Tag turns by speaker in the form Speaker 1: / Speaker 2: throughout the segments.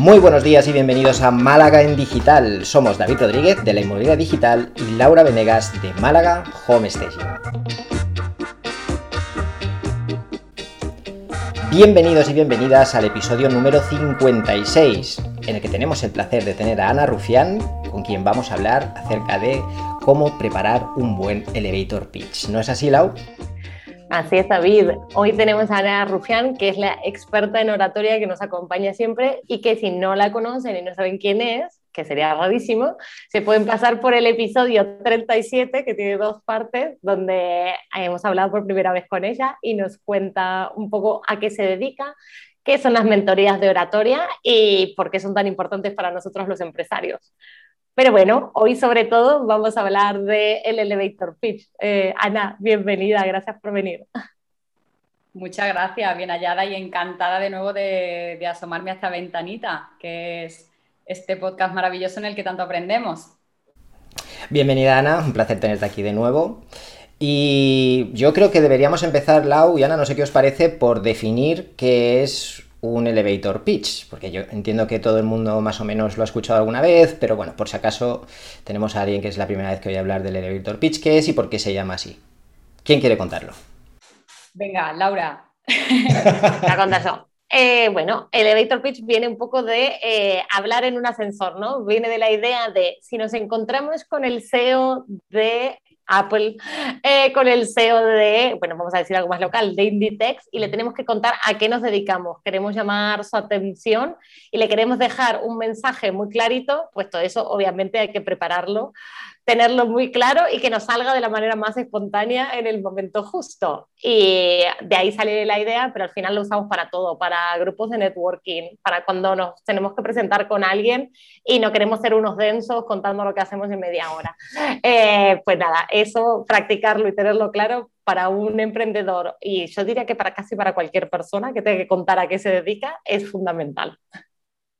Speaker 1: Muy buenos días y bienvenidos a Málaga en Digital. Somos David Rodríguez de la Inmobiliaria Digital y Laura Venegas de Málaga Home Staging. Bienvenidos y bienvenidas al episodio número 56, en el que tenemos el placer de tener a Ana Rufián, con quien vamos a hablar acerca de cómo preparar un buen elevator pitch. ¿No es así, Lau?
Speaker 2: Así es, David. Hoy tenemos a Ana Rufián, que es la experta en oratoria que nos acompaña siempre y que si no la conocen y no saben quién es, que sería rarísimo, se pueden pasar por el episodio 37, que tiene dos partes, donde hemos hablado por primera vez con ella y nos cuenta un poco a qué se dedica, qué son las mentorías de oratoria y por qué son tan importantes para nosotros los empresarios. Pero bueno, hoy sobre todo vamos a hablar del el elevator pitch. Eh, Ana, bienvenida, gracias por venir.
Speaker 3: Muchas gracias, bien hallada y encantada de nuevo de, de asomarme a esta ventanita, que es este podcast maravilloso en el que tanto aprendemos.
Speaker 1: Bienvenida Ana, un placer tenerte aquí de nuevo. Y yo creo que deberíamos empezar, Lau y Ana, no sé qué os parece, por definir qué es un elevator pitch, porque yo entiendo que todo el mundo más o menos lo ha escuchado alguna vez, pero bueno, por si acaso tenemos a alguien que es la primera vez que voy a hablar del elevator pitch, ¿qué es y por qué se llama así? ¿Quién quiere contarlo?
Speaker 3: Venga, Laura.
Speaker 2: La contazo. Eh, bueno, elevator pitch viene un poco de eh, hablar en un ascensor, ¿no? Viene de la idea de si nos encontramos con el CEO de Apple, eh, con el CEO de, bueno, vamos a decir algo más local, de Inditex, y le tenemos que contar a qué nos dedicamos. Queremos llamar su atención y le queremos dejar un mensaje muy clarito, pues todo eso obviamente hay que prepararlo tenerlo muy claro y que nos salga de la manera más espontánea en el momento justo. Y de ahí sale la idea, pero al final lo usamos para todo, para grupos de networking, para cuando nos tenemos que presentar con alguien y no queremos ser unos densos contando lo que hacemos en media hora. Eh, pues nada, eso, practicarlo y tenerlo claro para un emprendedor y yo diría que para casi para cualquier persona que tenga que contar a qué se dedica es fundamental.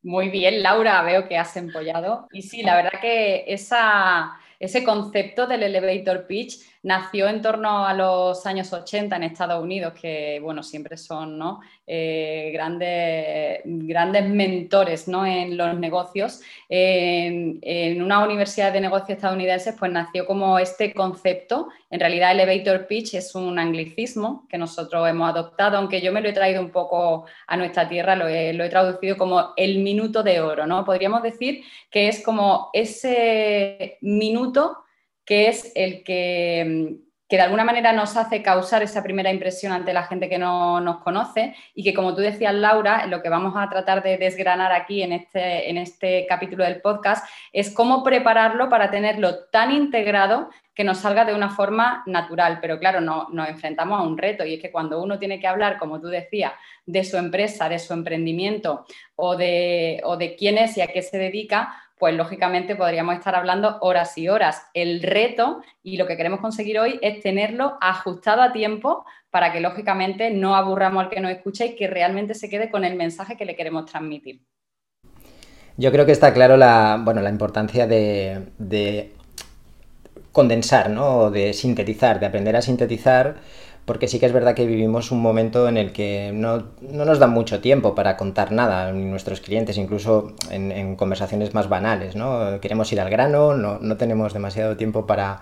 Speaker 3: Muy bien, Laura, veo que has empollado. Y sí, la verdad que esa, ese concepto del elevator pitch nació en torno a los años 80 en Estados Unidos, que bueno, siempre son ¿no? Eh, grandes, grandes mentores ¿no? en los negocios. En, una universidad de negocios estadounidenses pues nació como este concepto. En realidad elevator pitch es un anglicismo que nosotros hemos adoptado, aunque yo me lo he traído un poco a nuestra tierra, lo he, lo he traducido como el minuto de oro, ¿no? Podríamos decir que es como ese minuto que es el que, que, de alguna manera nos hace causar esa primera impresión ante la gente que no nos conoce y que, como tú decías, Laura, lo que vamos a tratar de desgranar aquí en este, en este capítulo del podcast es cómo prepararlo para tenerlo tan integrado que nos salga de una forma natural. Pero claro, no, nos enfrentamos a un reto y es que cuando uno tiene que hablar, como tú decías, de su empresa, de su emprendimiento o de, o de quién es y a qué se dedica, pues lógicamente podríamos estar hablando horas y horas. El reto y lo que queremos conseguir hoy es tenerlo ajustado a tiempo para que lógicamente no aburramos al que nos escucha y que realmente se quede con el mensaje que le queremos transmitir.
Speaker 1: Yo creo que está claro la, bueno, la importancia de, de condensar, ¿no? de sintetizar, de aprender a sintetizar porque sí que es verdad que vivimos un momento en el que no, nos da mucho tiempo para contar nada, ni nuestros clientes, incluso en, conversaciones más banales, ¿no? Queremos ir al grano, no, tenemos demasiado tiempo para,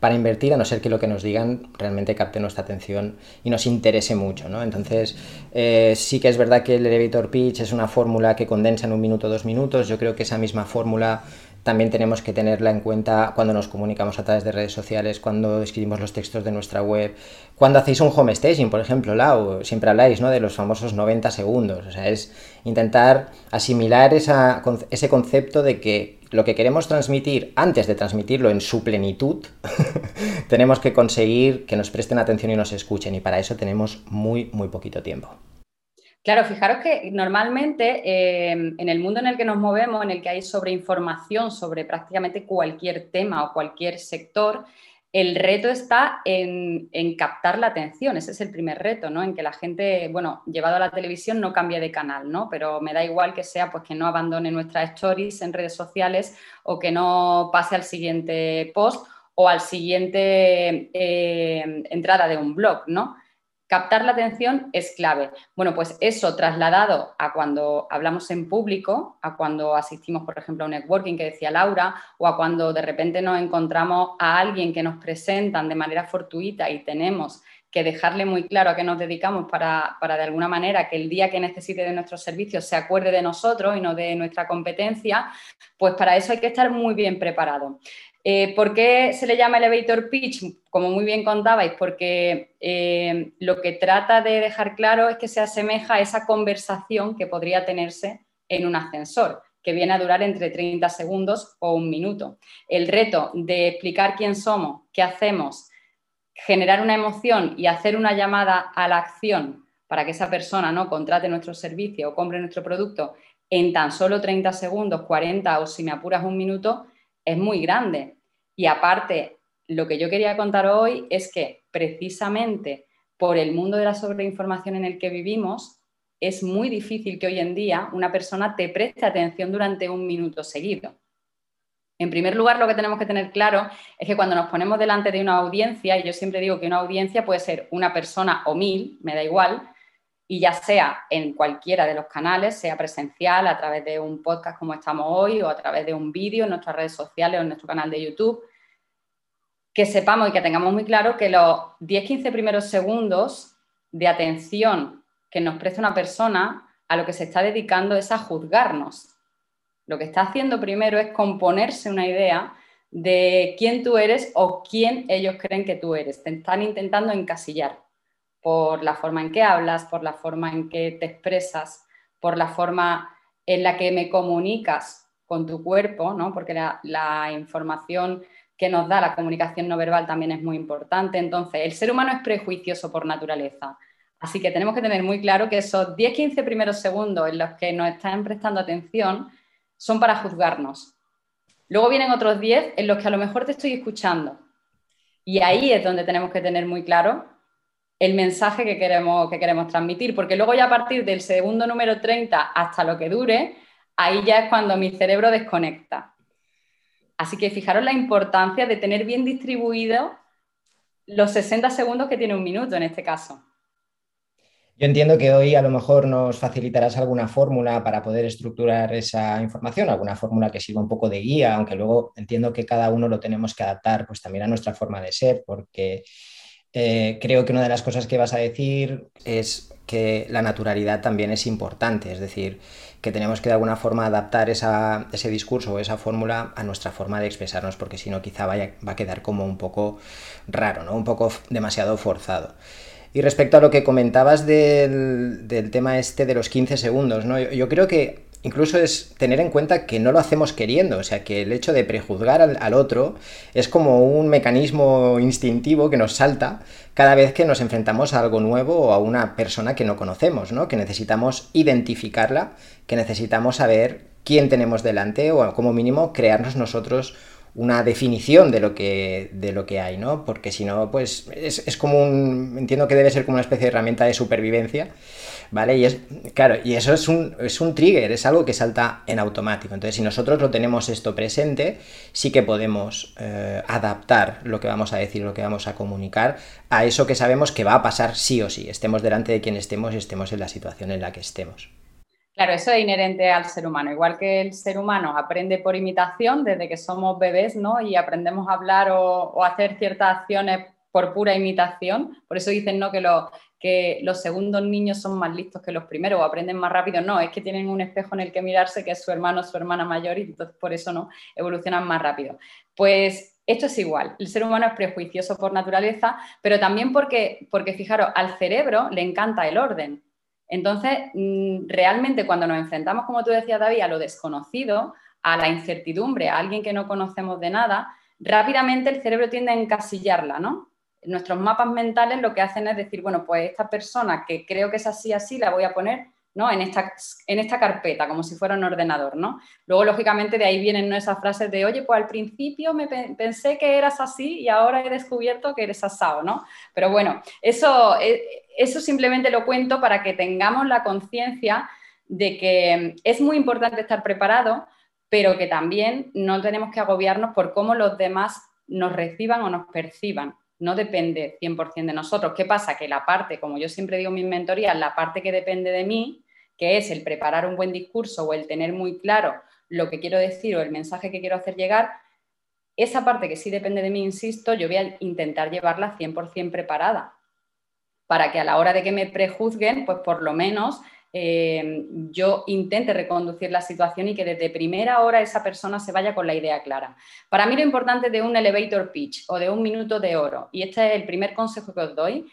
Speaker 1: para invertir, a no ser que lo que nos digan realmente capte nuestra atención y nos interese mucho, ¿no? Entonces, eh, sí que es verdad que el elevator pitch es una fórmula que condensa en un minuto, dos minutos, yo creo que esa misma fórmula también tenemos que tenerla en cuenta cuando nos comunicamos a través de redes sociales, cuando escribimos los textos de nuestra web, cuando hacéis un home staging, por ejemplo, Lau, siempre habláis ¿no? de los famosos 90 segundos. O sea, es intentar asimilar ese concepto de que lo que queremos transmitir, antes de transmitirlo en su plenitud, tenemos que conseguir que nos presten atención y nos escuchen. Y para eso tenemos muy, muy poquito tiempo.
Speaker 3: Claro, fijaros que normalmente eh, en el mundo en el que nos movemos, en el que hay sobreinformación sobre prácticamente cualquier tema o cualquier sector, el reto está en, captar la atención, ese es el primer reto, ¿no? En que la gente, bueno, llevado a la televisión no cambie de canal, ¿no? Pero me da igual que sea, pues que no abandone nuestras stories en redes sociales o que no pase al siguiente post o al siguiente eh, entrada de un blog, ¿no? Captar la atención es clave. Bueno, pues eso trasladado a cuando hablamos en público, a cuando asistimos, por ejemplo, a un networking que decía Laura, o a cuando de repente nos encontramos a alguien que nos presentan de manera fortuita y tenemos que dejarle muy claro a qué nos dedicamos para, para, de alguna manera que el día que necesite de nuestros servicios se acuerde de nosotros y no de nuestra competencia, pues para eso hay que estar muy bien preparado. Eh, ¿Por qué se le llama elevator pitch? Como muy bien contabais, porque eh, lo que trata de dejar claro es que se asemeja a esa conversación que podría tenerse en un ascensor, que viene a durar entre 30 segundos o un minuto. El reto de explicar quién somos, qué hacemos, generar una emoción y hacer una llamada a la acción para que esa persona no contrate nuestro servicio o compre nuestro producto en tan solo 30 segundos, 40 o si me apuras un minuto, es muy grande. Y aparte, lo que yo quería contar hoy es que precisamente por el mundo de la sobreinformación en el que vivimos, es muy difícil que hoy en día una persona te preste atención durante un minuto seguido. En primer lugar, lo que tenemos que tener claro es que cuando nos ponemos delante de una audiencia, y yo siempre digo que una audiencia puede ser una persona o mil, me da igual, y ya sea en cualquiera de los canales, sea presencial, a través de un podcast como estamos hoy, o a través de un vídeo en nuestras redes sociales o en nuestro canal de YouTube, que sepamos y que tengamos muy claro que los 10-15 primeros segundos de atención que nos presta una persona a lo que se está dedicando es a juzgarnos lo que está haciendo primero es componerse una idea de quién tú eres o quién ellos creen que tú eres. Te están intentando encasillar por la forma en que hablas, por la forma en que te expresas, por la forma en la que me comunicas con tu cuerpo, ¿no? porque la, la información que nos da la comunicación no verbal también es muy importante. Entonces, el ser humano es prejuicioso por naturaleza. Así que tenemos que tener muy claro que esos 10-15 primeros segundos en los que nos están prestando atención son para juzgarnos. Luego vienen otros 10 en los que a lo mejor te estoy escuchando. Y ahí es donde tenemos que tener muy claro el mensaje que queremos, que queremos transmitir, porque luego ya a partir del segundo número 30 hasta lo que dure, ahí ya es cuando mi cerebro desconecta. Así que fijaros la importancia de tener bien distribuido los 60 segundos que tiene un minuto en este caso.
Speaker 1: Yo entiendo que hoy a lo mejor nos facilitarás alguna fórmula para poder estructurar esa información, alguna fórmula que sirva un poco de guía, aunque luego entiendo que cada uno lo tenemos que adaptar pues también a nuestra forma de ser, porque eh, creo que una de las cosas que vas a decir es que la naturalidad también es importante, es decir, que tenemos que de alguna forma adaptar ese discurso o esa fórmula a nuestra forma de expresarnos, porque si no quizá va a quedar como un poco raro, ¿no? un poco demasiado forzado. Y respecto a lo que comentabas del, tema este de los 15 segundos, ¿no? yo, creo que incluso es tener en cuenta que no lo hacemos queriendo, o sea, que el hecho de prejuzgar al, otro es como un mecanismo instintivo que nos salta cada vez que nos enfrentamos a algo nuevo o a una persona que no conocemos, ¿no? que necesitamos identificarla, que necesitamos saber quién tenemos delante o como mínimo crearnos nosotros una definición de lo que, de lo que hay, ¿no? Porque si no, pues es, como un, entiendo que debe ser como una especie de herramienta de supervivencia, ¿vale? Y es, claro, y eso es un, es un trigger, es algo que salta en automático. Entonces, si nosotros lo tenemos esto presente, sí que podemos eh, adaptar lo que vamos a decir, lo que vamos a comunicar a eso que sabemos que va a pasar sí o sí, estemos delante de quien estemos y estemos en la situación en la que estemos.
Speaker 3: Claro, eso es inherente al ser humano. Igual que el ser humano aprende por imitación desde que somos bebés, ¿no? Y aprendemos a hablar o, hacer ciertas acciones por pura imitación. Por eso dicen, ¿no? Que, que los segundos niños son más listos que los primeros o aprenden más rápido. No, es que tienen un espejo en el que mirarse que es su hermano o su hermana mayor y entonces por eso no evolucionan más rápido. Pues esto es igual, el ser humano es prejuicioso por naturaleza, pero también porque, porque fijaros, al cerebro le encanta el orden. Entonces, mm, realmente cuando nos enfrentamos, como tú decías, David, a lo desconocido, a la incertidumbre, a alguien que no conocemos de nada, rápidamente el cerebro tiende a encasillarla, ¿no? Nuestros mapas mentales lo que hacen es decir, bueno, pues esta persona que creo que es así, así, la voy a poner ¿no? en, esta, en esta carpeta, como si fuera un ordenador, ¿no? Luego, lógicamente, de ahí vienen esas frases de, oye, pues al principio me pensé que eras así y ahora he descubierto que eres asado, ¿no? Pero bueno, eso, eh, eso simplemente lo cuento para que tengamos la conciencia de que es muy importante estar preparado, pero que también no tenemos que agobiarnos por cómo los demás nos reciban o nos perciban no depende 100% de nosotros. ¿Qué pasa? Que la parte, como yo siempre digo en mis mentorías, la parte que depende de mí, que es el preparar un buen discurso o el tener muy claro lo que quiero decir o el mensaje que quiero hacer llegar, esa parte que sí depende de mí, insisto, yo voy a intentar llevarla 100% preparada para que a la hora de que me prejuzguen, pues por lo menos eh, yo intente reconducir la situación y que desde primera hora esa persona se vaya con la idea clara. Para mí lo importante de un elevator pitch o de un minuto de oro, y este es el primer consejo que os doy,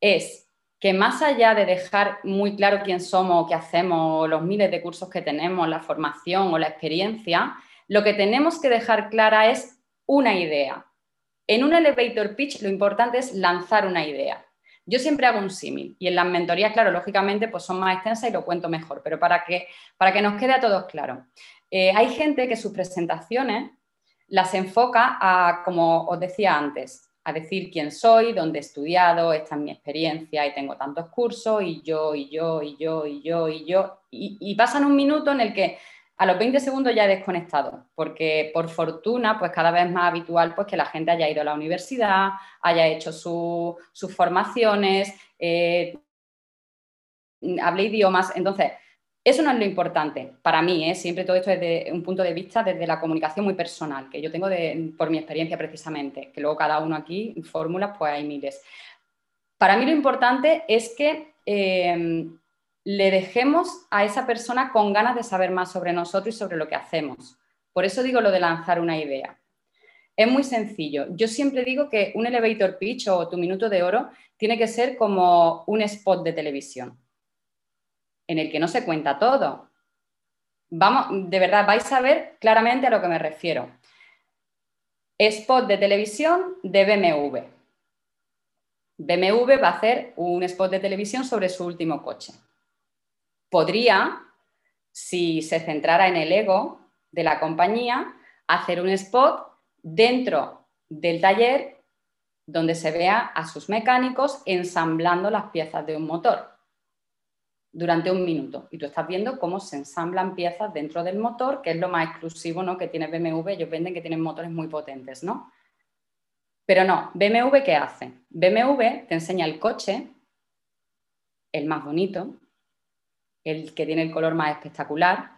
Speaker 3: es que más allá de dejar muy claro quién somos, qué hacemos, los miles de cursos que tenemos, la formación o la experiencia, lo que tenemos que dejar clara es una idea. En un elevator pitch lo importante es lanzar una idea. Yo siempre hago un símil y en las mentorías, claro, lógicamente, pues son más extensas y lo cuento mejor, pero para que, para que nos quede a todos claro. Eh, hay gente que sus presentaciones las enfoca a, como os decía antes, a decir quién soy, dónde he estudiado, esta es mi experiencia y tengo tantos cursos y yo, y yo, y yo, y yo, y yo. y pasan un minuto en el que a los 20 segundos ya he desconectado, porque por fortuna, pues cada vez más habitual pues, que la gente haya ido a la universidad, haya hecho sus formaciones, eh, hable idiomas. Entonces, eso no es lo importante para mí, ¿eh? siempre todo esto desde un punto de vista, desde la comunicación muy personal, que yo tengo por mi experiencia precisamente, que luego cada uno aquí, fórmulas, pues hay miles. Para mí lo importante es que eh, le dejemos a esa persona con ganas de saber más sobre nosotros y sobre lo que hacemos. Por eso digo lo de lanzar una idea. Es muy sencillo. Yo siempre digo que un elevator pitch o tu minuto de oro tiene que ser como un spot de televisión, en el que no se cuenta todo. Vamos, de verdad, vais a ver claramente a lo que me refiero. Spot de televisión de BMW. BMW va a hacer un spot de televisión sobre su último coche podría, si se centrara en el ego de la compañía, hacer un spot dentro del taller donde se vea a sus mecánicos ensamblando las piezas de un motor durante un minuto. Y tú estás viendo cómo se ensamblan piezas dentro del motor, que es lo más exclusivo ¿no? que tiene BMW. Ellos venden que tienen motores muy potentes, ¿no? Pero no, BMW ¿qué hace? BMW te enseña el coche, el más bonito, el que tiene el color más espectacular,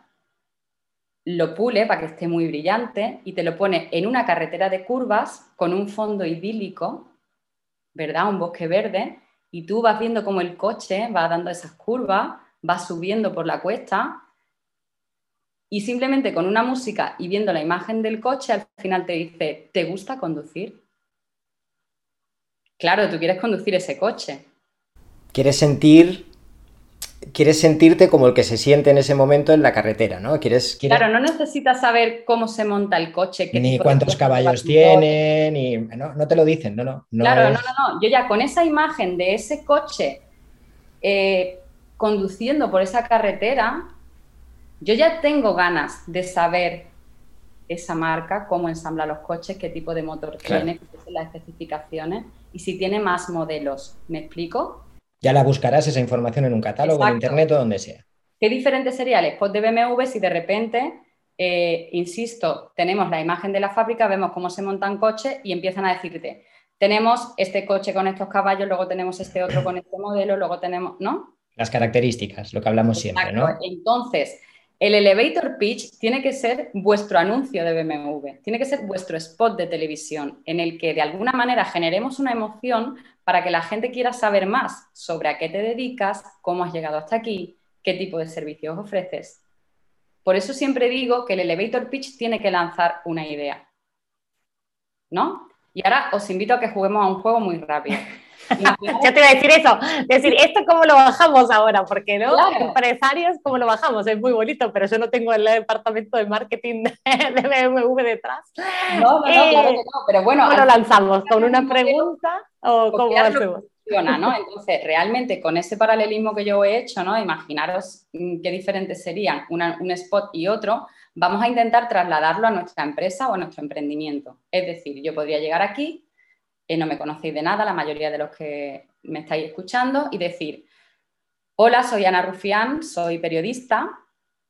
Speaker 3: lo pule para que esté muy brillante y te lo pone en una carretera de curvas con un fondo idílico, ¿verdad? Un bosque verde, y tú vas viendo cómo el coche va dando esas curvas, va subiendo por la cuesta y simplemente con una música y viendo la imagen del coche al final te dice, ¿te gusta conducir? Claro, tú quieres conducir ese coche.
Speaker 1: Quieres sentir quieres sentirte como el que se siente en ese momento en la carretera, ¿no? Quieres,
Speaker 3: Claro, no necesitas saber cómo se monta el coche.
Speaker 1: ni cuántos caballos tiene, ni... No, te lo dicen, no, no.
Speaker 3: claro, no, no, no. Yo ya con esa imagen de ese coche eh, conduciendo por esa carretera, yo ya tengo ganas de saber esa marca, cómo ensambla los coches, qué tipo de motor tiene, qué son las especificaciones y si tiene más modelos. ¿Me explico?
Speaker 1: Ya la buscarás esa información en un catálogo, en internet o donde sea.
Speaker 3: ¿Qué diferente sería el spot de BMW si de repente, eh, insisto, tenemos la imagen de la fábrica, vemos cómo se montan coches y empiezan a decirte, tenemos este coche con estos caballos, luego tenemos este otro con este modelo, luego tenemos, ¿no?
Speaker 1: Las características, lo que hablamos siempre, ¿no?
Speaker 3: Entonces, el elevator pitch tiene que ser vuestro anuncio de BMW, tiene que ser vuestro spot de televisión en el que de alguna manera generemos una emoción para que la gente quiera saber más sobre a qué te dedicas, cómo has llegado hasta aquí, qué tipo de servicios ofreces. Por eso siempre digo que el elevator pitch tiene que lanzar una idea. ¿No? Y ahora os invito a que juguemos a un juego muy rápido.
Speaker 2: Ya te iba a decir eso, decir, ¿esto cómo lo bajamos ahora? Porque no, empresarios, ¿cómo lo bajamos? Es muy bonito, pero yo no tengo el departamento de marketing de BMW detrás.
Speaker 3: No, no, no, claro que no, pero bueno.
Speaker 2: ¿Cómo lo lanzamos? ¿Con una pregunta o cómo hacemos?
Speaker 3: ¿no? Entonces, realmente con ese paralelismo que yo he hecho, ¿no? Imaginaros mm, qué diferentes serían un spot y otro, vamos a intentar trasladarlo a nuestra empresa o a nuestro emprendimiento. Es decir, yo podría llegar aquí, eh, no me conocéis de nada, la mayoría de los que me estáis escuchando, y decir, hola, soy Ana Rufián, soy periodista,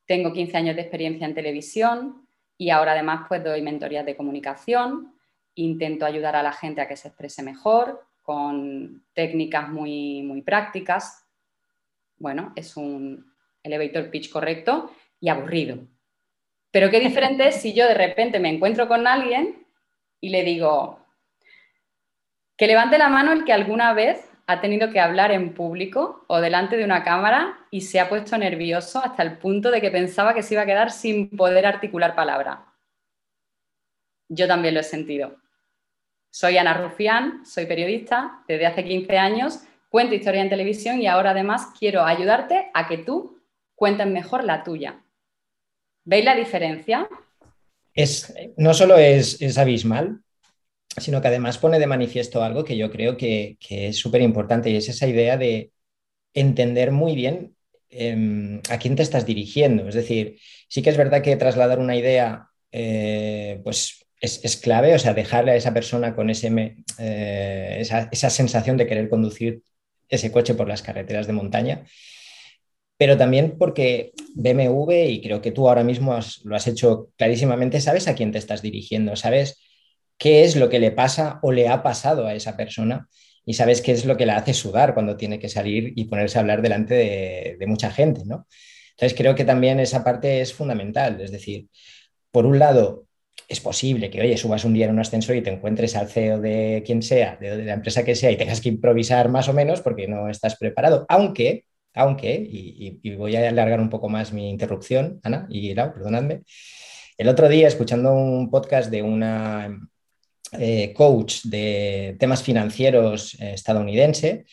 Speaker 3: tengo 15 años de experiencia en televisión y ahora además pues doy mentorías de comunicación intento ayudar a la gente a que se exprese mejor, con técnicas muy, muy prácticas. Bueno, es un elevator pitch correcto y aburrido. Pero qué diferente es si yo de repente me encuentro con alguien y le digo, que levante la mano el que alguna vez ha tenido que hablar en público o delante de una cámara y se ha puesto nervioso hasta el punto de que pensaba que se iba a quedar sin poder articular palabra. Yo también lo he sentido. Soy Ana Rufián, soy periodista desde hace 15 años, cuento historia en televisión y ahora además quiero ayudarte a que tú cuentes mejor la tuya. ¿Veis la diferencia?
Speaker 1: Es, no solo es, es abismal, sino que además pone de manifiesto algo que yo creo que, es súper importante y es esa idea de entender muy bien em, a quién te estás dirigiendo. Es decir, sí que es verdad que trasladar una idea eh, pues es, clave, o sea, dejarle a esa persona con ese, eh, esa, esa sensación de querer conducir ese coche por las carreteras de montaña pero también porque BMW, y creo que tú ahora mismo lo has hecho clarísimamente, sabes a quién te estás dirigiendo, sabes qué es lo que le pasa o le ha pasado a esa persona y sabes qué es lo que la hace sudar cuando tiene que salir y ponerse a hablar delante de, mucha gente, ¿no? Entonces creo que también esa parte es fundamental, es decir, por un lado, es posible que, oye, subas un día en un ascensor y te encuentres al CEO de quien sea, de, la empresa que sea, y tengas que improvisar más o menos porque no estás preparado, aunque, aunque, y, voy a alargar un poco más mi interrupción, Ana y Lau, perdonadme, el otro día, escuchando un podcast de una eh, coach de temas financieros eh, estadounidense,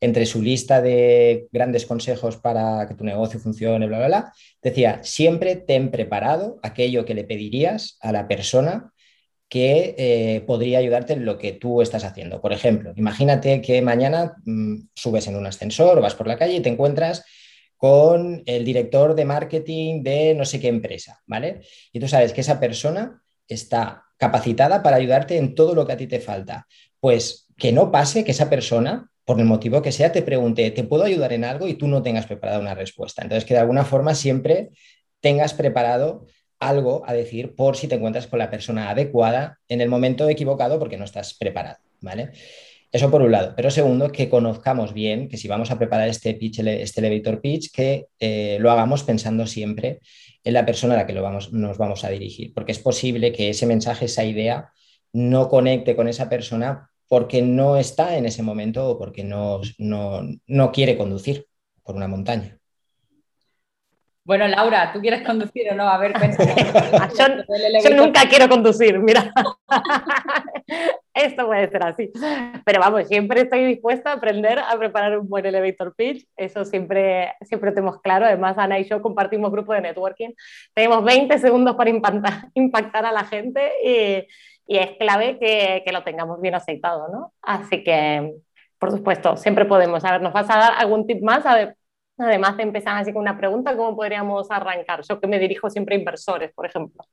Speaker 1: entre su lista de grandes consejos para que tu negocio funcione, bla, bla, bla, decía, siempre ten preparado aquello que le pedirías a la persona que eh, podría ayudarte en lo que tú estás haciendo. Por ejemplo, imagínate que mañana mm, subes en un ascensor vas por la calle y te encuentras con el director de marketing de no sé qué empresa, ¿vale? Y tú sabes que esa persona está capacitada para ayudarte en todo lo que a ti te falta. Pues que no pase que esa persona, por el motivo que sea, te pregunte, ¿te puedo ayudar en algo? y tú no tengas preparada una respuesta. Entonces, que de alguna forma siempre tengas preparado algo a decir por si te encuentras con la persona adecuada en el momento equivocado porque no estás preparado, ¿vale? Eso por un lado. Pero segundo, que conozcamos bien, que si vamos a preparar este pitch, este elevator pitch, que eh, lo hagamos pensando siempre en la persona a la que lo vamos, nos vamos a dirigir, porque es posible que ese mensaje, esa idea, no conecte con esa persona porque no está en ese momento o porque no, no quiere conducir por una montaña.
Speaker 3: Bueno, Laura, ¿tú quieres conducir o no? A ver,
Speaker 2: ah, yo, yo, nunca quiero conducir, mira. Esto puede ser así. Pero vamos, siempre estoy dispuesta a aprender a preparar un buen elevator pitch. Eso siempre, siempre tenemos claro. Además, Ana y yo compartimos grupo de networking. Tenemos 20 segundos para impactar, impactar a la gente y, y es clave que, que, lo tengamos bien aceitado, ¿no? Así que, por supuesto, siempre podemos. A ver, ¿nos vas a dar algún tip más? A ver, Además de empezar así con una pregunta, ¿cómo podríamos arrancar? Yo que me dirijo siempre a inversores, por ejemplo.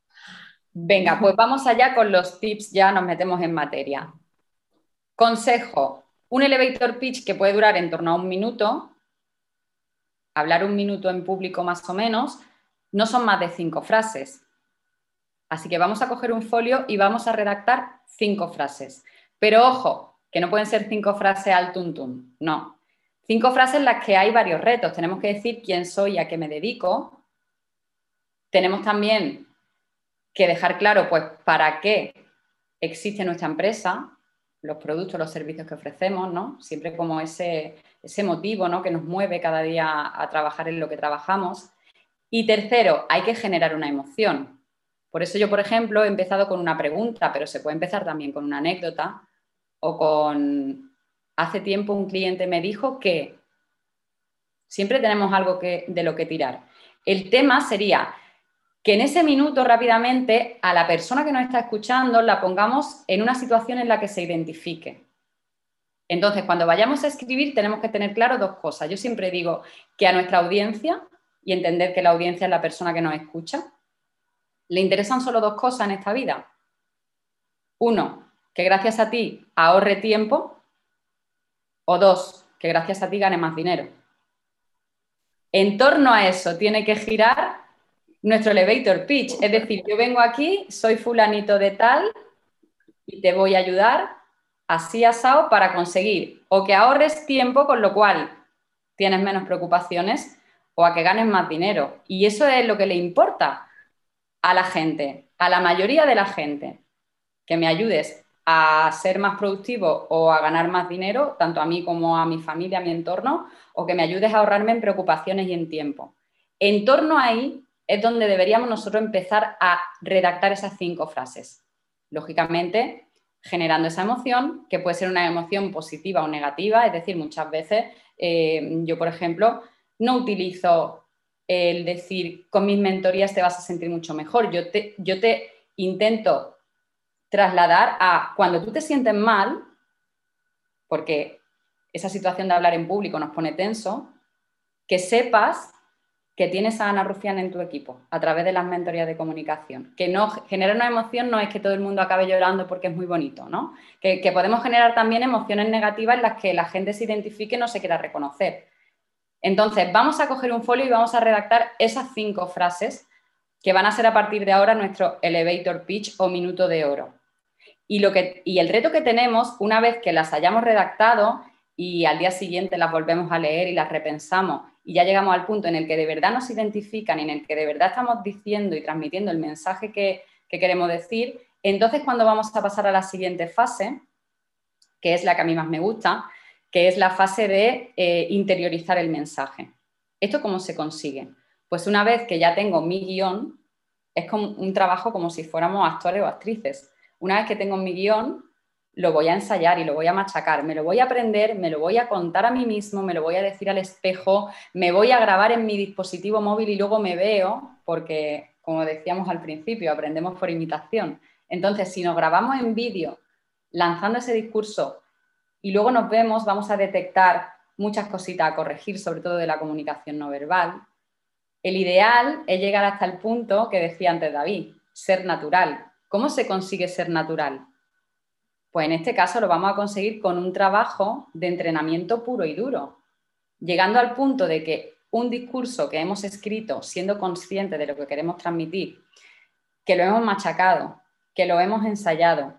Speaker 3: Venga, pues vamos allá con los tips, ya nos metemos en materia. Consejo, un elevator pitch que puede durar en torno a un minuto, hablar un minuto en público más o menos, no son más de cinco frases. Así que vamos a coger un folio y vamos a redactar cinco frases. Pero ojo, que no pueden ser cinco frases al tuntum, no. Cinco frases en las que hay varios retos. Tenemos que decir quién soy y a qué me dedico. Tenemos también que dejar claro, pues, para qué existe nuestra empresa, los productos, los servicios que ofrecemos, ¿no? Siempre como ese, ese motivo, ¿no? Que nos mueve cada día a trabajar en lo que trabajamos. Y tercero, hay que generar una emoción. Por eso yo, por ejemplo, he empezado con una pregunta, pero se puede empezar también con una anécdota o con hace tiempo un cliente me dijo que siempre tenemos algo que, de lo que tirar. El tema sería que en ese minuto rápidamente a la persona que nos está escuchando la pongamos en una situación en la que se identifique. Entonces, cuando vayamos a escribir tenemos que tener claro dos cosas. Yo siempre digo que a nuestra audiencia, y entender que la audiencia es la persona que nos escucha, le interesan solo dos cosas en esta vida. Uno, que gracias a ti ahorre tiempo o dos, que gracias a ti gane más dinero. En torno a eso tiene que girar nuestro elevator pitch. Es decir, yo vengo aquí, soy fulanito de tal y te voy a ayudar así asado para conseguir o que ahorres tiempo, con lo cual tienes menos preocupaciones, o a que ganes más dinero. Y eso es lo que le importa a la gente, a la mayoría de la gente, que me ayudes a ser más productivo o a ganar más dinero, tanto a mí como a mi familia, a mi entorno, o que me ayudes a ahorrarme en preocupaciones y en tiempo. En torno ahí es donde deberíamos nosotros empezar a redactar esas cinco frases. Lógicamente, generando esa emoción, que puede ser una emoción positiva o negativa, es decir, muchas veces eh, yo, por ejemplo, no utilizo el decir con mis mentorías te vas a sentir mucho mejor, yo te, yo te intento trasladar a cuando tú te sientes mal, porque esa situación de hablar en público nos pone tenso, que sepas que tienes a Ana Rufián en tu equipo a través de las mentorías de comunicación. Que no genera una emoción no es que todo el mundo acabe llorando porque es muy bonito, ¿no? Que, que podemos generar también emociones negativas en las que la gente se identifique y no se quiera reconocer. Entonces, vamos a coger un folio y vamos a redactar esas cinco frases que van a ser a partir de ahora nuestro elevator pitch o minuto de oro. Y, lo que, y el reto que tenemos, una vez que las hayamos redactado y al día siguiente las volvemos a leer y las repensamos y ya llegamos al punto en el que de verdad nos identifican y en el que de verdad estamos diciendo y transmitiendo el mensaje que, queremos decir, entonces cuando vamos a pasar a la siguiente fase, que es la que a mí más me gusta, que es la fase de eh, interiorizar el mensaje. ¿Esto cómo se consigue? Pues una vez que ya tengo mi guion, es como un trabajo como si fuéramos actores o actrices. Una vez que tengo mi guion, lo voy a ensayar y lo voy a machacar, me lo voy a aprender, me lo voy a contar a mí mismo, me lo voy a decir al espejo, me voy a grabar en mi dispositivo móvil y luego me veo, porque como decíamos al principio, aprendemos por imitación. Entonces, si nos grabamos en vídeo lanzando ese discurso y luego nos vemos, vamos a detectar muchas cositas a corregir, sobre todo de la comunicación no verbal. El ideal es llegar hasta el punto que decía antes David, ser natural. ¿Cómo se consigue ser natural? Pues en este caso lo vamos a conseguir con un trabajo de entrenamiento puro y duro, llegando al punto de que un discurso que hemos escrito, siendo consciente de lo que queremos transmitir, que lo hemos machacado, que lo hemos ensayado,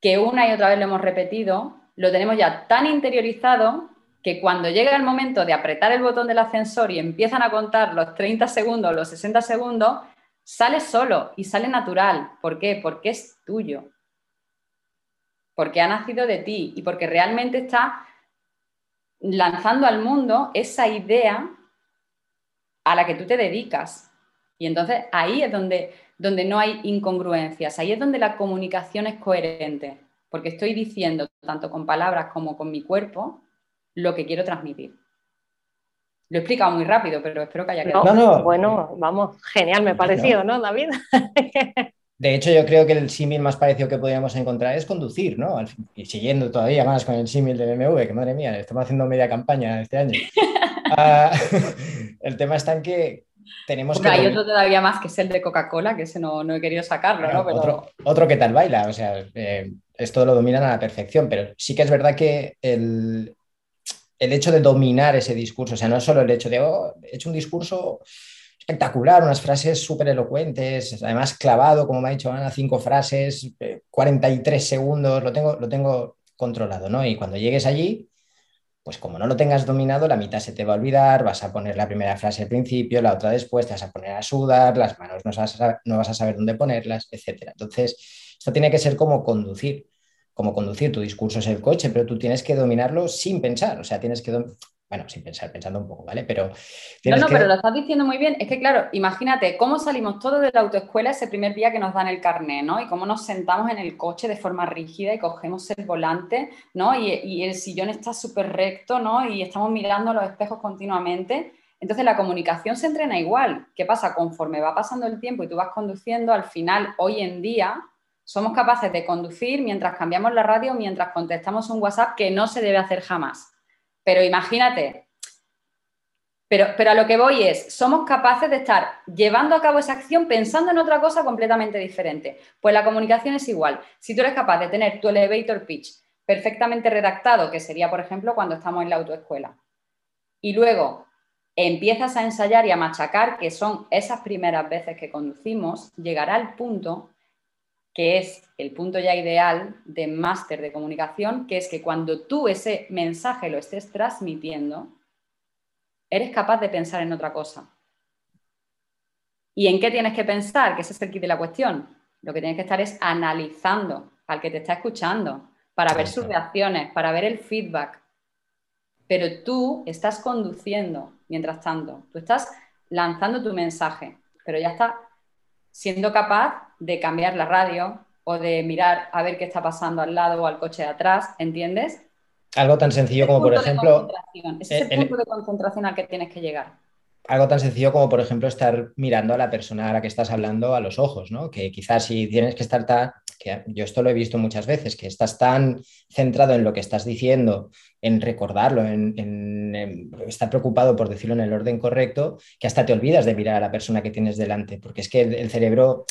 Speaker 3: que una y otra vez lo hemos repetido, lo tenemos ya tan interiorizado que cuando llega el momento de apretar el botón del ascensor y empiezan a contar los 30 segundos, los 60 segundos, sale solo y sale natural. ¿Por qué? Porque es tuyo porque ha nacido de ti y porque realmente está lanzando al mundo esa idea a la que tú te dedicas. Y entonces ahí es donde, donde no hay incongruencias, ahí es donde la comunicación es coherente, porque estoy diciendo, tanto con palabras como con mi cuerpo, lo que quiero transmitir. Lo he explicado muy rápido, pero espero que haya quedado.
Speaker 2: No, Bueno, vamos, genial me ha parecido, ¿no, David?
Speaker 1: De hecho, yo creo que el símil más parecido que podríamos encontrar es conducir, ¿no? Y siguiendo todavía más con el símil de BMW, que madre mía, estamos haciendo media campaña este año. Ah, el tema está en que tenemos que...
Speaker 3: Hay otro todavía más que es el de Coca-Cola, que ese no, he querido sacarlo, ¿no?
Speaker 1: Otro, otro que tal baila, o sea, eh, esto lo dominan a la perfección, pero sí que es verdad que el, el hecho de dominar ese discurso, o sea, no es solo el hecho de, oh, he hecho un discurso espectacular, unas frases súper elocuentes, además clavado, como me ha dicho Ana, cinco frases, 43 eh, segundos, lo tengo, lo tengo controlado, ¿no? Y cuando llegues allí, pues como no lo tengas dominado, la mitad se te va a olvidar, vas a poner la primera frase al principio, la otra después, te vas a poner a sudar, las manos no vas a, no vas a saber dónde ponerlas, etc. Entonces, esto tiene que ser como conducir, como conducir, tu discurso es el coche, pero tú tienes que dominarlo sin pensar, o sea, tienes que bueno, sin pensar, pensando un poco, ¿vale? Pero.
Speaker 3: No, no, pero lo estás diciendo muy bien. Es que, claro, imagínate cómo salimos todos de la autoescuela ese primer día que nos dan el carné, ¿no? Y cómo nos sentamos en el coche de forma rígida y cogemos el volante, ¿no? Y, el sillón está súper recto, ¿no? Y estamos mirando los espejos continuamente. Entonces, la comunicación se entrena igual. ¿Qué pasa? Conforme va pasando el tiempo y tú vas conduciendo, al final, hoy en día, somos capaces de conducir mientras cambiamos la radio, mientras contestamos un WhatsApp que no se debe hacer jamás. Pero imagínate, pero, pero, a lo que voy es, somos capaces de estar llevando a cabo esa acción pensando en otra cosa completamente diferente. Pues la comunicación es igual. Si tú eres capaz de tener tu elevator pitch perfectamente redactado, que sería, por ejemplo, cuando estamos en la autoescuela, y luego empiezas a ensayar y a machacar, que son esas primeras veces que conducimos, llegará el punto que es el punto ya ideal de máster de comunicación, que es que cuando tú ese mensaje lo estés transmitiendo, eres capaz de pensar en otra cosa. ¿Y en qué tienes que pensar? Que ese es el kit de la cuestión. Lo que tienes que estar es analizando al que te está escuchando para ver sus reacciones, para ver el feedback. Pero tú estás conduciendo mientras tanto. Tú estás lanzando tu mensaje, pero ya estás siendo capaz de cambiar la radio o de mirar a ver qué está pasando al lado o al coche de atrás, ¿entiendes?
Speaker 1: Algo tan sencillo como, por ejemplo...
Speaker 3: Ese es el, punto de concentración al que tienes que llegar
Speaker 1: algo tan sencillo como, por ejemplo, estar mirando a la persona a la que estás hablando a los ojos, ¿no? Que quizás si tienes que estar tan, yo esto lo he visto muchas veces, que estás tan centrado en lo que estás diciendo, en recordarlo, en, estar preocupado por decirlo en el orden correcto, que hasta te olvidas de mirar a la persona que tienes delante, porque es que el, cerebro,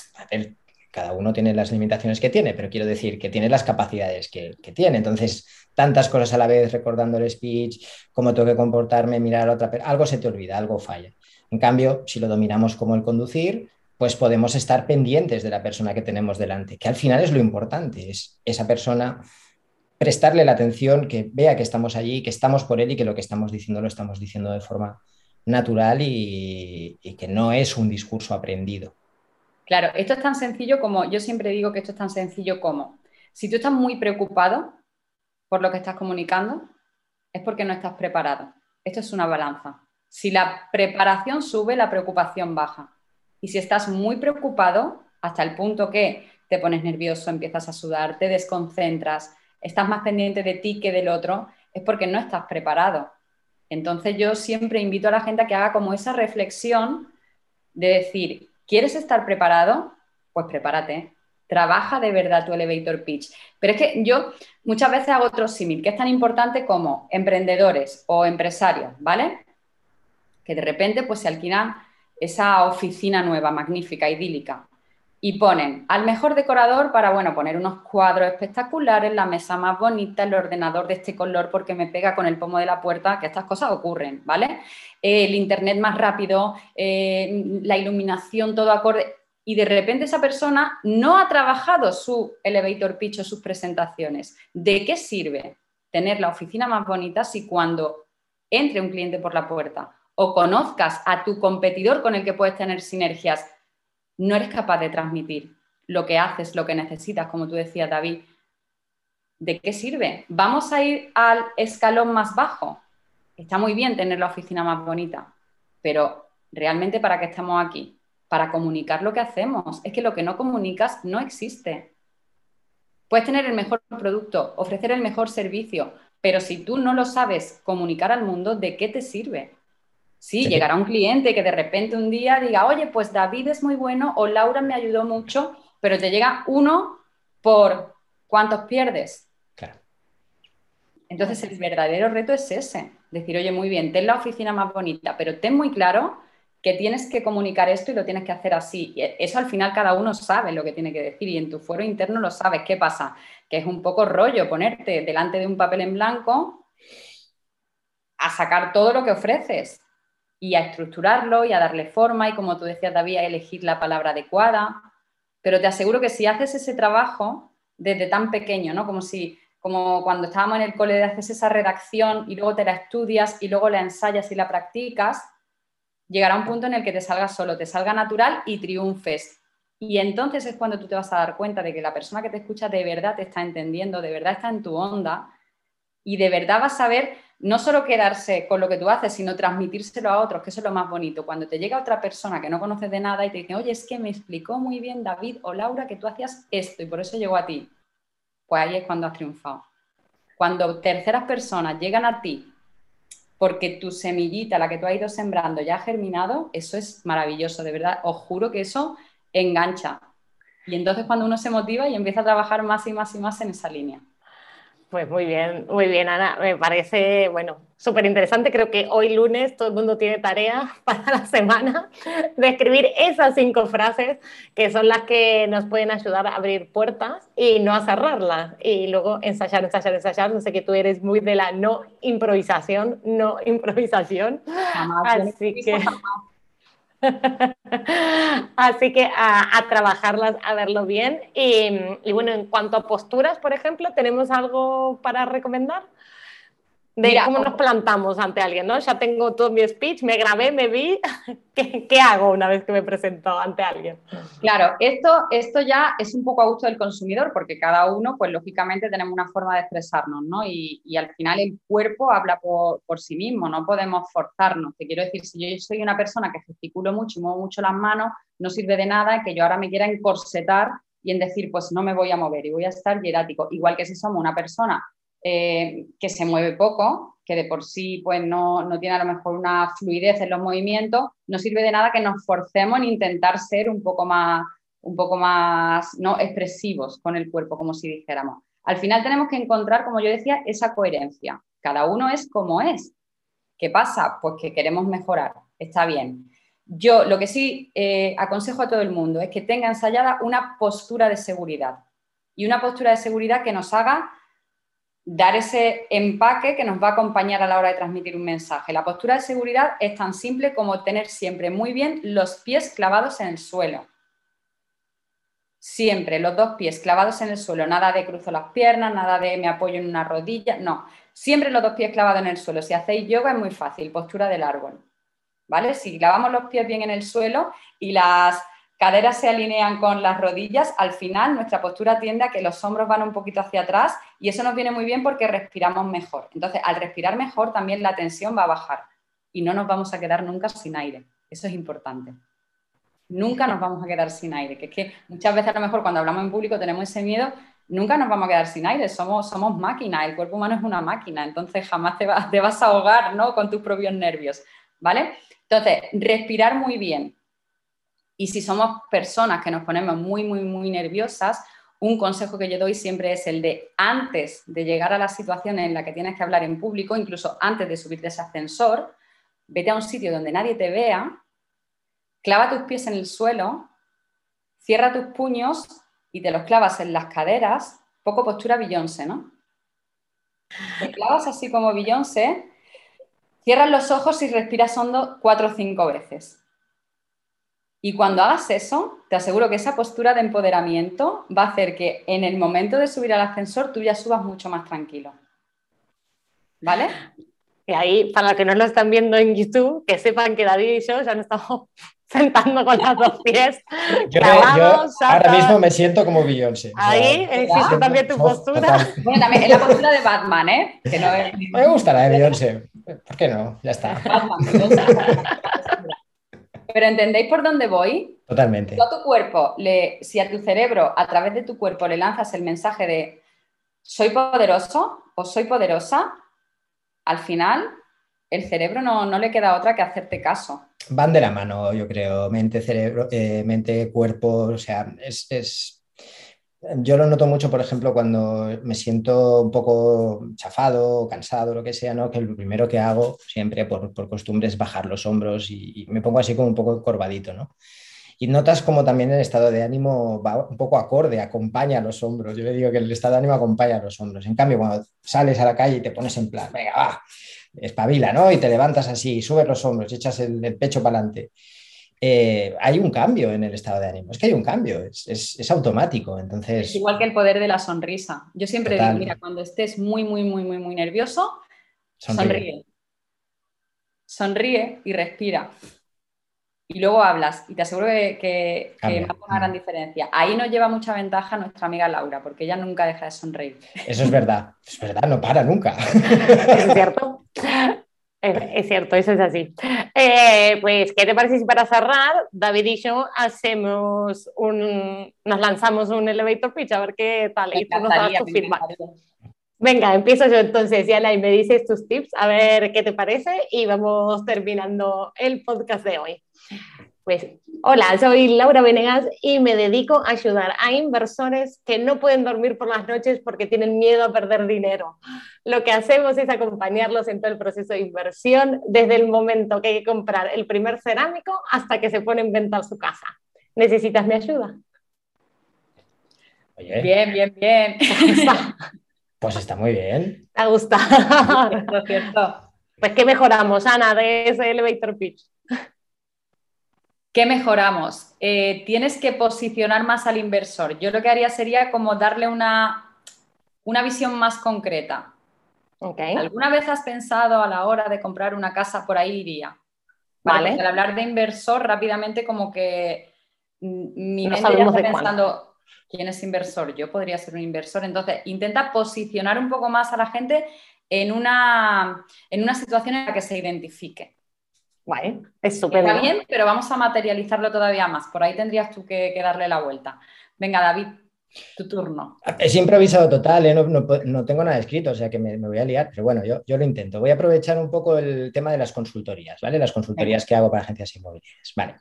Speaker 1: cada uno tiene las limitaciones que tiene, pero quiero decir que tiene las capacidades que, tiene. Entonces, tantas cosas a la vez, recordando el speech, cómo tengo que comportarme, mirar a otra persona, algo se te olvida, algo falla. En cambio, si lo dominamos como el conducir, pues podemos estar pendientes de la persona que tenemos delante, que al final es lo importante, es esa persona prestarle la atención, que vea que estamos allí, que estamos por él y que lo que estamos diciendo lo estamos diciendo de forma natural y que no es un discurso aprendido.
Speaker 3: Claro, esto es tan sencillo como, yo siempre digo que esto es tan sencillo como, si tú estás muy preocupado por lo que estás comunicando, es porque no estás preparado. Esto es una balanza. Si la preparación sube, la preocupación baja. Y si estás muy preocupado, hasta el punto que te pones nervioso, empiezas a sudar, te desconcentras, estás más pendiente de ti que del otro, es porque no estás preparado. Entonces yo siempre invito a la gente a que haga como esa reflexión de decir, ¿quieres estar preparado? Pues prepárate trabaja de verdad tu elevator pitch. Pero es que yo muchas veces hago otro símil, que es tan importante como emprendedores o empresarios, ¿vale? Que de repente pues se alquilan esa oficina nueva, magnífica, idílica, y ponen al mejor decorador para, bueno, poner unos cuadros espectaculares, la mesa más bonita, el ordenador de este color porque me pega con el pomo de la puerta, que estas cosas ocurren, ¿vale? El internet más rápido, eh, la iluminación, todo acorde y de repente esa persona no ha trabajado su elevator pitch o sus presentaciones. ¿De qué sirve tener la oficina más bonita si cuando entre un cliente por la puerta o conozcas a tu competidor con el que puedes tener sinergias, no eres capaz de transmitir lo que haces, lo que necesitas, como tú decías, David? ¿De qué sirve? Vamos a ir al escalón más bajo. Está muy bien tener la oficina más bonita, pero realmente para qué estamos aquí? para comunicar lo que hacemos. Es que lo que no comunicas no existe. Puedes tener el mejor producto, ofrecer el mejor servicio, pero si tú no lo sabes comunicar al mundo, ¿de qué te sirve? Sí, llegará un cliente que de repente un día diga, oye, pues David es muy bueno o Laura me ayudó mucho, pero te llega uno por cuántos pierdes. Claro. Entonces el verdadero reto es ese, decir, oye, muy bien, ten la oficina más bonita, pero ten muy claro que tienes que comunicar esto y lo tienes que hacer así. Y eso al final cada uno sabe lo que tiene que decir y en tu fuero interno lo sabes. ¿Qué pasa? Que es un poco rollo ponerte delante de un papel en blanco a sacar todo lo que ofreces y a estructurarlo y a darle forma y como tú decías David, a elegir la palabra adecuada. Pero te aseguro que si haces ese trabajo desde tan pequeño, ¿no? Como si como cuando estábamos en el cole haces esa redacción y luego te la estudias y luego la ensayas y la practicas, llegará un punto en el que te salga solo, te salga natural y triunfes. Y entonces es cuando tú te vas a dar cuenta de que la persona que te escucha de verdad te está entendiendo, de verdad está en tu onda y de verdad vas a ver no solo quedarse con lo que tú haces, sino transmitírselo a otros, que eso es lo más bonito. Cuando te llega otra persona que no conoces de nada y te dice, oye, es que me explicó muy bien David o Laura que tú hacías esto y por eso llegó a ti, pues ahí es cuando has triunfado. Cuando terceras personas llegan a ti porque tu semillita, la que tú has ido sembrando, ya ha germinado, eso es maravilloso, de verdad, os juro que eso engancha. Y entonces cuando uno se motiva y empieza a trabajar más y más y más en esa línea.
Speaker 2: Pues muy bien, muy bien, Ana. Me parece, bueno, súper interesante. Creo que hoy lunes todo el mundo tiene tarea para la semana de escribir esas cinco frases que son las que nos pueden ayudar a abrir puertas y no a cerrarlas. Y luego ensayar, ensayar, ensayar. No sé que tú eres muy de la no improvisación, no improvisación. Así que... Así que a, trabajarlas, a verlo bien. y, bueno, en cuanto a posturas, por ejemplo, ¿tenemos algo para recomendar? De cómo nos plantamos ante alguien, ¿no? Ya tengo todo mi speech, me grabé, me vi, ¿qué, hago una vez que me presento ante alguien?
Speaker 3: Claro, esto, esto ya es un poco a gusto del consumidor porque cada uno, pues lógicamente tenemos una forma de expresarnos, ¿no? Y, y al final el cuerpo habla por, por, sí mismo, no podemos forzarnos. Te quiero decir, si yo soy una persona que gesticulo mucho y muevo mucho las manos, no sirve de nada que yo ahora me quiera encorsetar y en decir, pues no me voy a mover y voy a estar hierático. Igual que si somos una persona eh, que se mueve poco, que de por sí pues, no, no, tiene a lo mejor una fluidez en los movimientos, no sirve de nada que nos forcemos en intentar ser un poco más, un poco más ¿no? expresivos con el cuerpo, como si dijéramos. Al final tenemos que encontrar, como yo decía, esa coherencia. Cada uno es como es. ¿Qué pasa? Pues que queremos mejorar. Está bien. Yo lo que sí eh, aconsejo a todo el mundo es que tenga ensayada una postura de seguridad y una postura de seguridad que nos haga dar ese empaque que nos va a acompañar a la hora de transmitir un mensaje. La postura de seguridad es tan simple como tener siempre muy bien los pies clavados en el suelo. Siempre los dos pies clavados en el suelo, nada de cruzo las piernas, nada de me apoyo en una rodilla, no, siempre los dos pies clavados en el suelo. Si hacéis yoga es muy fácil, postura del árbol. ¿Vale? Si clavamos los pies bien en el suelo y las caderas se alinean con las rodillas, al final nuestra postura tiende a que los hombros van un poquito hacia atrás y eso nos viene muy bien porque respiramos mejor. Entonces, al respirar mejor, también la tensión va a bajar y no nos vamos a quedar nunca sin aire. Eso es importante. Nunca nos vamos a quedar sin aire, que es que muchas veces a lo mejor cuando hablamos en público tenemos ese miedo, nunca nos vamos a quedar sin aire, somos, somos máquina, el cuerpo humano es una máquina, entonces jamás te, te vas a ahogar ¿no? con tus propios nervios, ¿vale? Entonces, respirar muy bien, y si somos personas que nos ponemos muy, muy, muy nerviosas, un consejo que yo doy siempre es el de antes de llegar a la situación en la que tienes que hablar en público, incluso antes de subirte ese ascensor, vete a un sitio donde nadie te vea, clava tus pies en el suelo, cierra tus puños y te los clavas en las caderas, poco postura Beyoncé, ¿no? Te clavas así como Beyoncé, cierras los ojos y respiras hondo cuatro o cinco veces. Y cuando hagas eso, te aseguro que esa postura de empoderamiento va a hacer que en el momento de subir al ascensor tú ya subas mucho más tranquilo. ¿Vale?
Speaker 2: Y ahí, para los que no lo están viendo en YouTube, que sepan que David y yo ya nos estamos sentando con las dos pies.
Speaker 1: Yo, ahora mismo me siento como Beyoncé.
Speaker 2: Ahí existe también tu postura.
Speaker 3: Bueno, también es la postura de Batman, ¿eh? Que no
Speaker 1: Me gusta la de Beyoncé. ¿Por qué no? Ya está.
Speaker 3: Pero ¿entendéis por dónde voy?
Speaker 1: Totalmente.
Speaker 3: a tu cuerpo, le, si a tu cerebro, a través de tu cuerpo, le lanzas el mensaje de soy poderoso o soy poderosa, al final el cerebro no, le queda otra que hacerte caso.
Speaker 1: Van de la mano, yo creo, mente, cerebro, eh, mente, cuerpo, o sea, es yo lo noto mucho, por ejemplo, cuando me siento un poco chafado, cansado, lo que sea, ¿no? que lo primero que hago siempre por, costumbre es bajar los hombros y, me pongo así como un poco corvadito. ¿no? Y notas como también el estado de ánimo va un poco acorde, acompaña a los hombros. Yo le digo que el estado de ánimo acompaña a los hombros. En cambio, cuando sales a la calle y te pones en plan, venga, va, espabila, ¿no? Y te levantas así, subes los hombros, echas el, el pecho para adelante eh, hay un cambio en el estado de ánimo. Es que hay un cambio, es, automático. Entonces...
Speaker 3: Es igual que el poder de la sonrisa. Yo siempre digo, mira, cuando estés muy, muy, muy, muy, muy nervioso, sonríe. sonríe. y respira. Y luego hablas. Y te aseguro que, que, que una gran diferencia. Ahí nos lleva mucha ventaja nuestra amiga Laura, porque ella nunca deja de sonreír.
Speaker 1: Eso es verdad. Es verdad, no para nunca.
Speaker 2: Es cierto. Es, cierto, eso es así. Eh, pues, ¿qué te parece si para cerrar, David y yo hacemos un, nos lanzamos un elevator pitch a ver qué tal? Y tú nos das tu feedback. Venga, empiezo yo entonces, Yana, y me dices tus tips, a ver qué te parece, y vamos terminando el podcast de hoy. Pues hola, soy Laura Venegas y me dedico a ayudar a inversores que no pueden dormir por las noches porque tienen miedo a perder dinero. Lo que hacemos es acompañarlos en todo el proceso de inversión, desde el momento que hay que comprar el primer cerámico hasta que se pone en venta su casa. ¿Necesitas mi ayuda?
Speaker 3: Bien, bien, bien.
Speaker 1: Pues está muy bien.
Speaker 2: ¿Te gusta? Pues ¿qué mejoramos, Ana, de ese elevator pitch?
Speaker 3: ¿Qué mejoramos? Eh, tienes que posicionar más al inversor. Yo lo que haría sería como darle una, una visión más concreta. ¿Alguna vez has pensado a la hora de comprar una casa por ahí iría? Vale. al hablar de inversor, rápidamente como que mi mente ya está pensando, ¿quién es inversor? Yo podría ser un inversor. Entonces, intenta posicionar un poco más a la gente en una, en una situación en la que se identifique.
Speaker 2: Vale, es súper
Speaker 3: Está bien, pero vamos a materializarlo todavía más. Por ahí tendrías tú que, que darle la vuelta. Venga, David, tu turno.
Speaker 1: Es improvisado total, ¿eh? no, tengo nada escrito, o sea que me, voy a liar, pero bueno, yo, yo, lo intento. Voy a aprovechar un poco el tema de las consultorías, ¿vale? Las consultorías que hago para agencias inmobiliarias. Vale,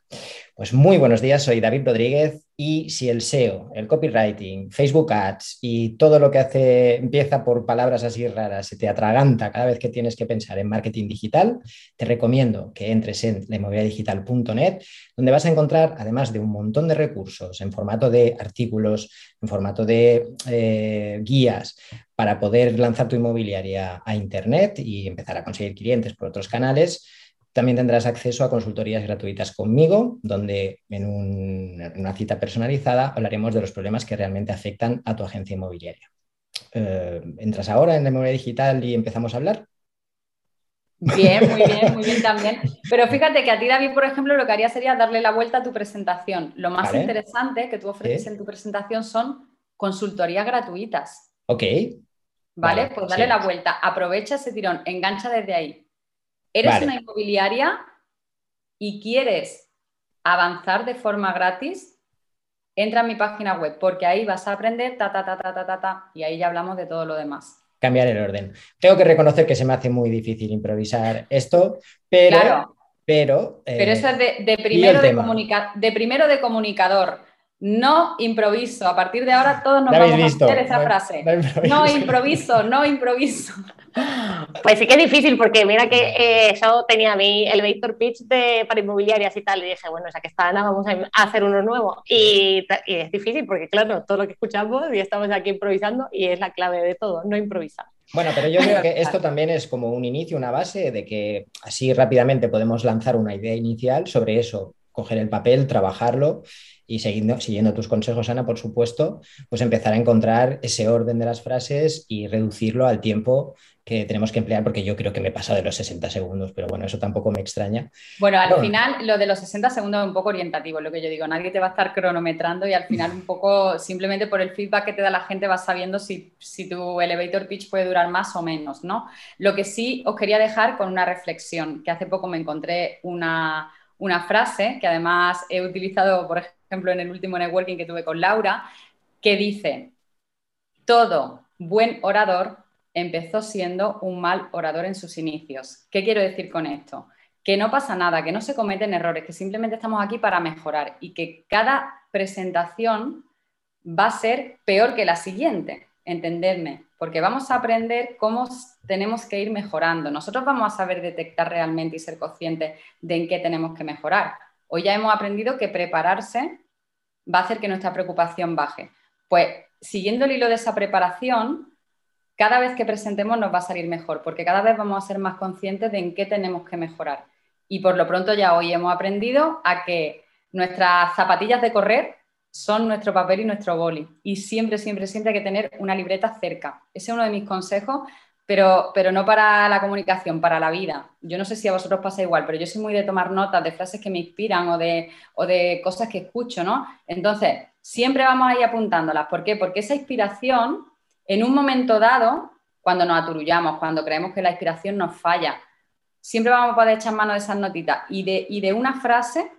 Speaker 1: pues muy buenos días, soy David Rodríguez y si el SEO, el copywriting, Facebook Ads y todo lo que hace empieza por palabras así raras, se te atraganta cada vez que tienes que pensar en marketing digital, te recomiendo que entres en lainmobiliadigital.net, donde vas a encontrar, además de un montón de recursos en formato de artículos, en formato de eh, guías, para poder lanzar tu inmobiliaria a Internet y empezar a conseguir clientes por otros canales, también tendrás acceso a consultorías gratuitas conmigo, donde en, una cita personalizada hablaremos de los problemas que realmente afectan a tu agencia inmobiliaria. Eh, ¿Entras ahora en la memoria digital y empezamos a hablar?
Speaker 3: Bien, muy bien, muy bien también. Pero fíjate que a ti, David, por ejemplo, lo que haría sería darle la vuelta a tu presentación. Lo más interesante que tú ofreces en tu presentación son consultorías gratuitas.
Speaker 1: Ok.
Speaker 3: ¿Vale? pues dale la vuelta, aprovecha ese tirón, engancha desde ahí. Eres una inmobiliaria y quieres avanzar de forma gratis, entra a mi página web porque ahí vas a aprender ta, ta, ta, ta, ta, ta, ta y ahí ya hablamos de todo lo demás.
Speaker 1: Cambiar el orden. Tengo que reconocer que se me hace muy difícil improvisar esto, pero... Pero,
Speaker 3: pero eso es de, primero de, de primero de comunicador. No improviso. A partir de ahora todos nos vamos a hacer esa frase. No, improviso, no improviso.
Speaker 2: Pues sí que es difícil porque mira que eh, yo tenía mi elevator pitch de, para inmobiliarias y tal y dije, bueno, ya que está Ana, vamos a hacer uno nuevo. Y, es difícil porque claro, todo lo que escuchamos y estamos aquí improvisando y es la clave de todo, no improvisar.
Speaker 1: Bueno, pero yo creo que esto también es como un inicio, una base de que así rápidamente podemos lanzar una idea inicial sobre eso, coger el papel, trabajarlo y siguiendo, siguiendo tus consejos, Ana, por supuesto, pues empezar a encontrar ese orden de las frases y reducirlo al tiempo que tenemos que emplear, porque yo creo que me he pasado de los 60 segundos, pero bueno, eso tampoco me extraña.
Speaker 3: Bueno, al final lo de los 60 segundos es un poco orientativo, lo que yo digo, nadie te va a estar cronometrando y al final un poco simplemente por el feedback que te da la gente vas sabiendo si, si tu elevator pitch puede durar más o menos, ¿no? Lo que sí os quería dejar con una reflexión, que hace poco me encontré una, una frase que además he utilizado, por ejemplo, en el último networking que tuve con Laura, que dice, todo buen orador empezó siendo un mal orador en sus inicios. ¿Qué quiero decir con esto? Que no pasa nada, que no se cometen errores, que simplemente estamos aquí para mejorar y que cada presentación va a ser peor que la siguiente, entendedme, porque vamos a aprender cómo tenemos que ir mejorando. Nosotros vamos a saber detectar realmente y ser conscientes de en qué tenemos que mejorar. Hoy ya hemos aprendido que prepararse va a hacer que nuestra preocupación baje. Pues siguiendo el hilo de esa preparación, cada vez que presentemos nos va a salir mejor, porque cada vez vamos a ser más conscientes de en qué tenemos que mejorar. Y por lo pronto ya hoy hemos aprendido a que nuestras zapatillas de correr son nuestro papel y nuestro boli. Y siempre, siempre, siempre hay que tener una libreta cerca. Ese es uno de mis consejos, pero, pero no para la comunicación, para la vida. Yo no sé si a vosotros pasa igual, pero yo soy muy de tomar notas de frases que me inspiran o de, o de cosas que escucho, ¿no? Entonces, siempre vamos ahí apuntándolas. ¿Por qué? Porque esa inspiración en un momento dado, cuando nos aturullamos, cuando creemos que la inspiración nos falla, siempre vamos a poder echar mano de esas notitas y de, de una frase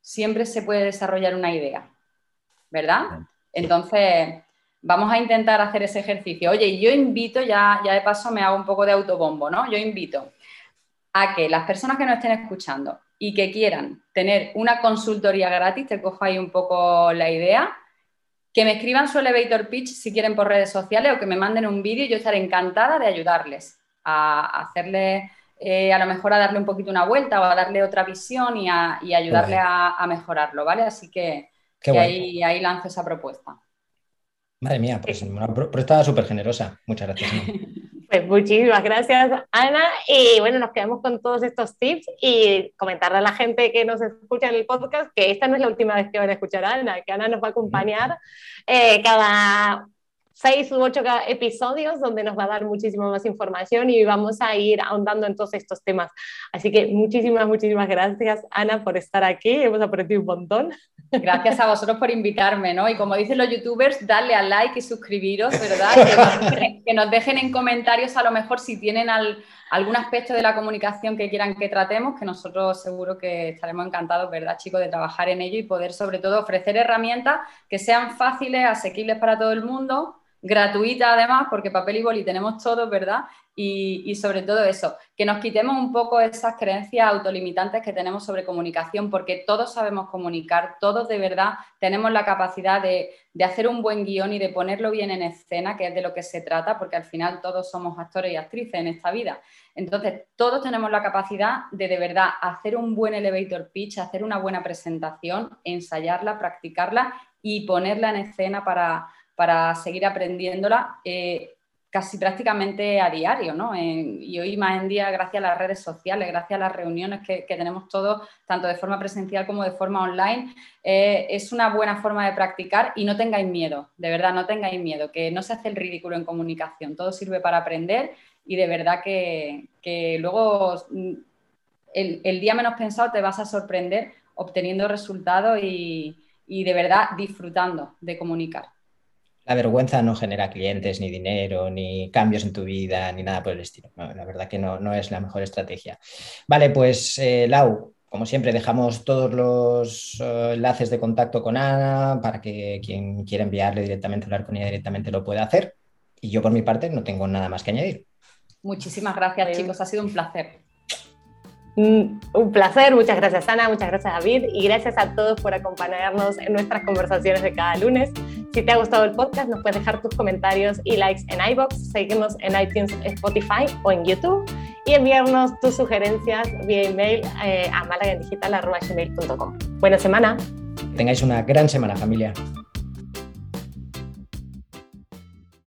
Speaker 3: siempre se puede desarrollar una idea, ¿verdad? Entonces, vamos a intentar hacer ese ejercicio. Oye, yo invito, ya, ya de paso me hago un poco de autobombo, ¿no? Yo invito a que las personas que nos estén escuchando y que quieran tener una consultoría gratis, te cojo ahí un poco la idea, que me escriban su elevator pitch si quieren por redes sociales o que me manden un vídeo y yo estaré encantada de ayudarles a hacerle, eh, a lo mejor a darle un poquito una vuelta o a darle otra visión y, a, ayudarle a, mejorarlo, ¿vale? Así que, ahí, ahí lanzo esa propuesta.
Speaker 1: Madre mía, pues una propuesta súper generosa. Muchas gracias.
Speaker 2: Pues muchísimas gracias, Ana. Y bueno, nos quedamos con todos estos tips y comentarle a la gente que nos escucha en el podcast que esta no es la última vez que van a escuchar a Ana, que Ana nos va a acompañar eh, cada seis u ocho episodios donde nos va a dar muchísima más información y vamos a ir ahondando en todos estos temas. Así que muchísimas, muchísimas gracias, Ana, por estar aquí. Hemos aprendido un montón.
Speaker 3: Gracias a vosotros por invitarme, ¿no? Y como dicen los youtubers, darle a like y suscribiros, ¿verdad? Que nos dejen, en comentarios a lo mejor si tienen algún aspecto de la comunicación que quieran que tratemos, que nosotros seguro que estaremos encantados, ¿verdad, chicos, de trabajar en ello y poder sobre todo ofrecer herramientas que sean fáciles, asequibles para todo el mundo gratuita además, porque papel y boli tenemos todos, ¿verdad? Y, sobre todo eso, que nos quitemos un poco esas creencias autolimitantes que tenemos sobre comunicación, porque todos sabemos comunicar, todos de verdad tenemos la capacidad de, de, hacer un buen guion y de ponerlo bien en escena, que es de lo que se trata, porque al final todos somos actores y actrices en esta vida. Entonces, todos tenemos la capacidad de de verdad hacer un buen elevator pitch, hacer una buena presentación, ensayarla, practicarla y ponerla en escena para para seguir aprendiéndola eh, casi prácticamente a diario, ¿no? y hoy más en día, gracias a las redes sociales, gracias a las reuniones que, tenemos todos, tanto de forma presencial como de forma online, eh, es una buena forma de practicar y no tengáis miedo, de verdad, no tengáis miedo, que no se hace el ridículo en comunicación, todo sirve para aprender y de verdad que, luego mm, el, el, día menos pensado te vas a sorprender obteniendo resultados y de verdad disfrutando de comunicar.
Speaker 1: La vergüenza no genera clientes, ni dinero, ni cambios en tu vida, ni nada por el estilo. la verdad que no, es la mejor estrategia. Vale, pues eh, Lau, como siempre, dejamos todos los eh, enlaces de contacto con Ana para que quien quiera enviarle directamente, hablar con ella directamente, lo pueda hacer. Y yo por mi parte no tengo nada más que añadir.
Speaker 3: Muchísimas gracias, chicos. Ha sido un placer.
Speaker 2: Mm, un placer, muchas gracias Ana, muchas gracias David y gracias a todos por acompañarnos en nuestras conversaciones de cada lunes. Si te ha gustado el podcast, nos puedes dejar tus comentarios y likes en iBox, seguirnos en iTunes, Spotify o en YouTube y enviarnos tus sugerencias vía email eh, a malagendigital.com. Buena semana.
Speaker 1: tengáis una gran semana familia.